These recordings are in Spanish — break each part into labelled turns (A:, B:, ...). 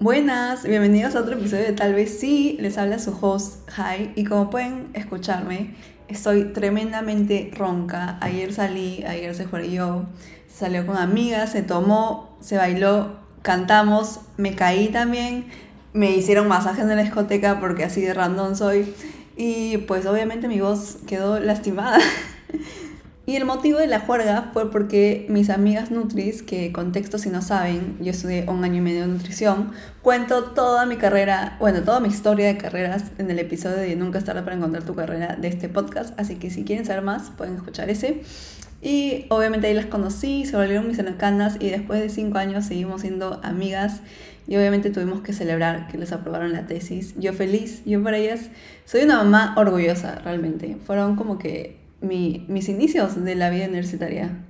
A: Buenas, bienvenidos a otro episodio de Tal vez sí, les habla su host Hi y como pueden escucharme, estoy tremendamente ronca. Ayer salí, ayer se fue yo, salió con amigas, se tomó, se bailó, cantamos, me caí también, me hicieron masajes en la discoteca porque así de random soy y pues obviamente mi voz quedó lastimada. Y el motivo de la juerga fue porque mis amigas Nutris, que contexto si no saben, yo estudié un año y medio de nutrición, cuento toda mi carrera, bueno, toda mi historia de carreras en el episodio de Nunca es para encontrar tu carrera de este podcast, así que si quieren saber más pueden escuchar ese. Y obviamente ahí las conocí, se volvieron mis anacanas y después de cinco años seguimos siendo amigas y obviamente tuvimos que celebrar que les aprobaron la tesis. Yo feliz, yo para ellas soy una mamá orgullosa realmente. Fueron como que mi, mis inicios de la vida universitaria.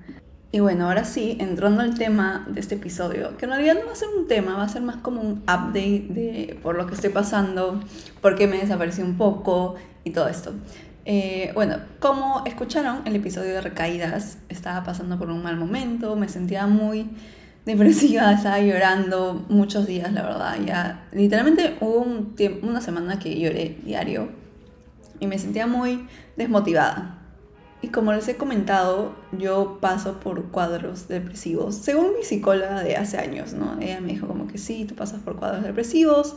A: Y bueno, ahora sí, entrando al tema de este episodio, que en realidad no va a ser un tema, va a ser más como un update de por lo que estoy pasando, por qué me desaparecí un poco y todo esto. Eh, bueno, como escucharon el episodio de recaídas, estaba pasando por un mal momento, me sentía muy depresiva, estaba llorando muchos días, la verdad. Ya, literalmente hubo un una semana que lloré diario y me sentía muy desmotivada. Y como les he comentado, yo paso por cuadros depresivos, según mi psicóloga de hace años, ¿no? Ella me dijo como que sí, tú pasas por cuadros depresivos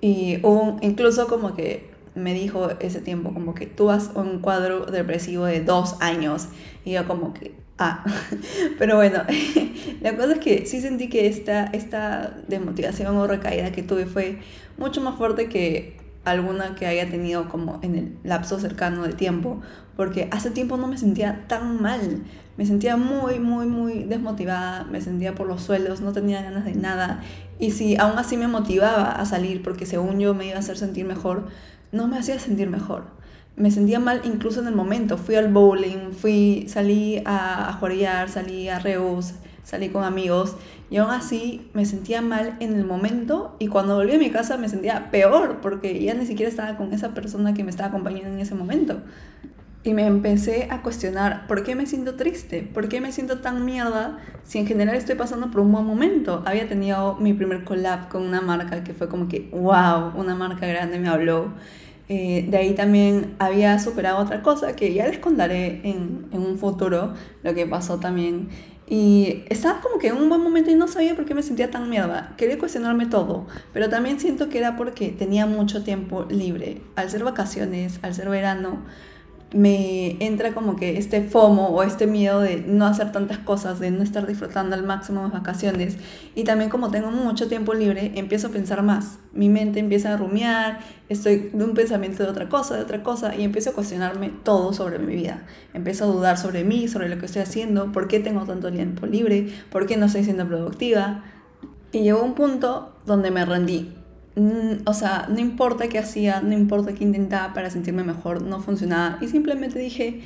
A: y un, incluso como que me dijo ese tiempo como que tú vas un cuadro depresivo de dos años y yo como que, ah, pero bueno, la cosa es que sí sentí que esta, esta desmotivación o recaída que tuve fue mucho más fuerte que alguna que haya tenido como en el lapso cercano de tiempo, porque hace tiempo no me sentía tan mal, me sentía muy, muy, muy desmotivada, me sentía por los suelos, no tenía ganas de nada, y si aún así me motivaba a salir, porque según yo me iba a hacer sentir mejor, no me hacía sentir mejor. Me sentía mal incluso en el momento. Fui al bowling, fui, salí a, a salí a Reus, salí con amigos y aún así me sentía mal en el momento y cuando volví a mi casa me sentía peor porque ya ni siquiera estaba con esa persona que me estaba acompañando en ese momento. Y me empecé a cuestionar, ¿por qué me siento triste? ¿Por qué me siento tan mierda si en general estoy pasando por un buen momento? Había tenido mi primer collab con una marca que fue como que, wow, una marca grande me habló. Eh, de ahí también había superado otra cosa que ya les contaré en, en un futuro, lo que pasó también y estaba como que en un buen momento y no sabía por qué me sentía tan mierda. Quería cuestionarme todo, pero también siento que era porque tenía mucho tiempo libre. Al ser vacaciones, al ser verano, me entra como que este FOMO o este miedo de no hacer tantas cosas, de no estar disfrutando al máximo las vacaciones. Y también como tengo mucho tiempo libre, empiezo a pensar más. Mi mente empieza a rumiar, estoy de un pensamiento de otra cosa, de otra cosa, y empiezo a cuestionarme todo sobre mi vida. Empiezo a dudar sobre mí, sobre lo que estoy haciendo, por qué tengo tanto tiempo libre, por qué no estoy siendo productiva. Y llegó un punto donde me rendí o sea, no importa qué hacía, no importa qué intentaba para sentirme mejor, no funcionaba. Y simplemente dije,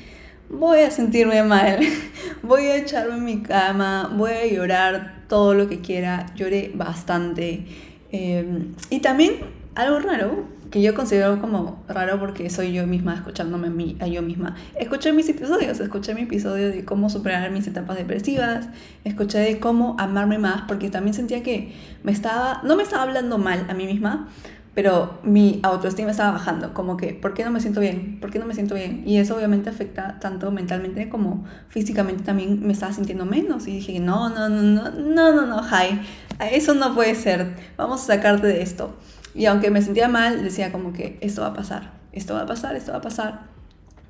A: voy a sentirme mal, voy a echarme en mi cama, voy a llorar todo lo que quiera. Lloré bastante. Em, y también, algo raro, que yo considero como raro porque soy yo misma escuchándome a, mí, a yo misma. Escuché mis episodios, escuché mi episodio de cómo superar mis etapas depresivas, escuché de cómo amarme más porque también sentía que me estaba, no me estaba hablando mal a mí misma, pero mi autoestima estaba bajando, como que, ¿por qué no me siento bien? ¿Por qué no me siento bien? Y eso obviamente afecta tanto mentalmente como físicamente también me estaba sintiendo menos y dije, no, no, no, no, no, no, no, Jai, eso no puede ser, vamos a sacarte de esto. Y aunque me sentía mal, decía como que esto va a pasar, esto va a pasar, esto va a pasar.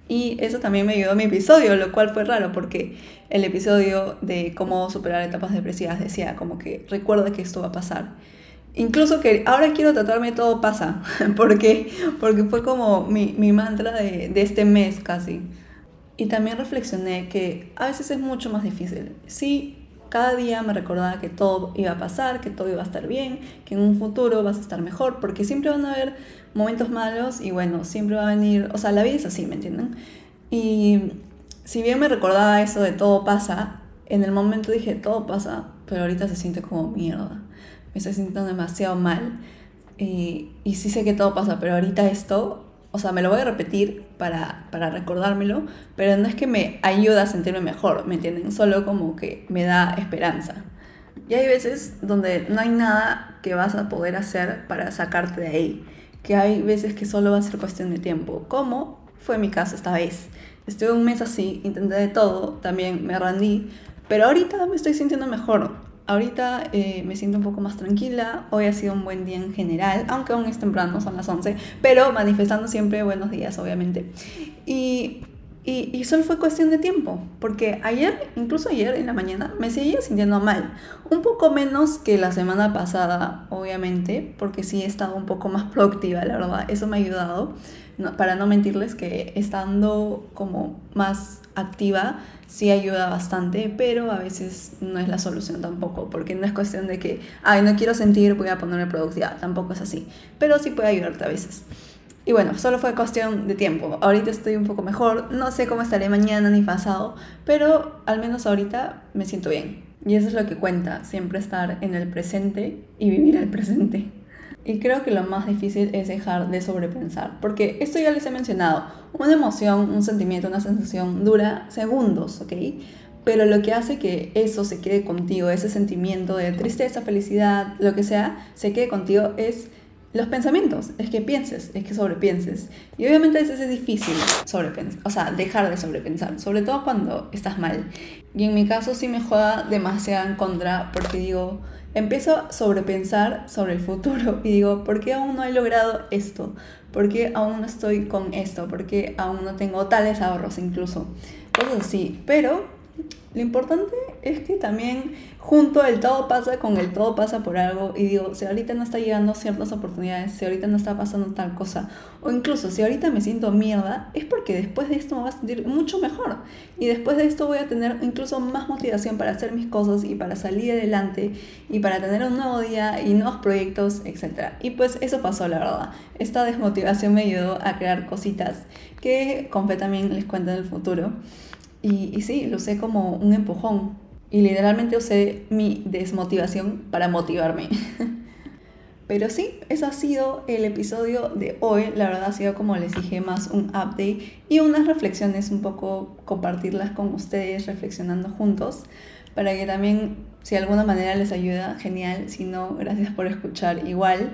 A: Y eso también me ayudó a mi episodio, lo cual fue raro porque el episodio de cómo superar etapas depresivas decía como que recuerda que esto va a pasar. Incluso que ahora quiero tratarme todo pasa, porque, porque fue como mi, mi mantra de, de este mes casi. Y también reflexioné que a veces es mucho más difícil. Sí, cada día me recordaba que todo iba a pasar, que todo iba a estar bien, que en un futuro vas a estar mejor, porque siempre van a haber momentos malos y bueno, siempre va a venir, o sea, la vida es así, ¿me entienden? Y si bien me recordaba eso de todo pasa, en el momento dije, todo pasa, pero ahorita se siente como mierda, me estoy sintiendo demasiado mal. Y, y sí sé que todo pasa, pero ahorita esto o sea, me lo voy a repetir para, para recordármelo, pero no es que me ayuda a sentirme mejor, ¿me entienden? Solo como que me da esperanza. Y hay veces donde no hay nada que vas a poder hacer para sacarte de ahí. Que hay veces que solo va a ser cuestión de tiempo. Como fue mi caso esta vez. Estuve un mes así, intenté de todo, también me rendí. Pero ahorita me estoy sintiendo mejor. Ahorita eh, me siento un poco más tranquila. Hoy ha sido un buen día en general, aunque aún es temprano, son las 11. Pero manifestando siempre buenos días, obviamente. Y y, solo fue cuestión de tiempo, porque ayer, incluso ayer en la mañana, me seguía sintiendo mal. Un poco menos que la semana pasada, obviamente, porque sí he estado un poco más productiva, la verdad. Eso me ha ayudado, para no mentirles que estando como más activa sí ayuda bastante, pero a veces no es la solución tampoco, porque no es cuestión de que, ay, no quiero sentir, voy a ponerme productiva, tampoco es así, pero sí puede ayudarte a veces. Y bueno, solo fue cuestión de tiempo. Ahorita estoy un poco mejor, no sé cómo estaré mañana ni pasado, pero al menos ahorita me siento bien. Y eso es lo que cuenta, siempre estar en el presente y vivir el presente. Y creo que lo más difícil es dejar de sobrepensar, porque esto ya les he mencionado, una emoción, un sentimiento, una sensación dura segundos, ¿ok? Pero lo que hace que eso se quede contigo, ese sentimiento de tristeza, felicidad, lo que sea, se quede contigo es los pensamientos, es que pienses, es que sobrepienses. Y obviamente a veces es difícil sobrepensar, o sea, dejar de sobrepensar, sobre todo cuando estás mal. Y en mi caso sí me juega demasiado en contra porque digo, empiezo a sobrepensar sobre el futuro y digo, ¿por qué aún no he logrado esto? ¿Por qué aún no estoy con esto? ¿Por qué aún no tengo tales ahorros incluso? Cosas así, pero lo importante es que también junto el todo pasa con el todo pasa por algo y digo, si ahorita no está llegando ciertas oportunidades, si ahorita no está pasando tal cosa, o incluso si ahorita me siento mierda, es porque después de esto me voy a sentir mucho mejor y después de esto voy a tener incluso más motivación para hacer mis cosas y para salir adelante y para tener un nuevo día y nuevos proyectos, etc. Y pues eso pasó, la verdad. Esta desmotivación me ayudó a crear cositas que con fe también les cuento en el futuro. Y, y sí, lo usé como un empujón. Y literalmente usé mi desmotivación para motivarme. Pero sí, eso ha sido el episodio de hoy. La verdad ha sido, como les dije, más un update y unas reflexiones, un poco compartirlas con ustedes, reflexionando juntos, para que también, si de alguna manera les ayuda, genial. Si no, gracias por escuchar igual.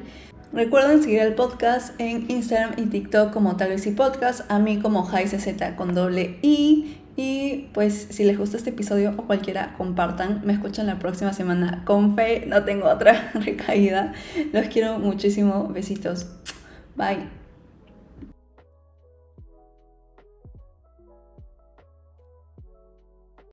A: Recuerden seguir el podcast en Instagram y TikTok como tal vez y podcast, a mí como Z con doble I y pues si les gusta este episodio o cualquiera, compartan. Me escuchan la próxima semana con fe. No tengo otra recaída. Los quiero muchísimo. Besitos. Bye.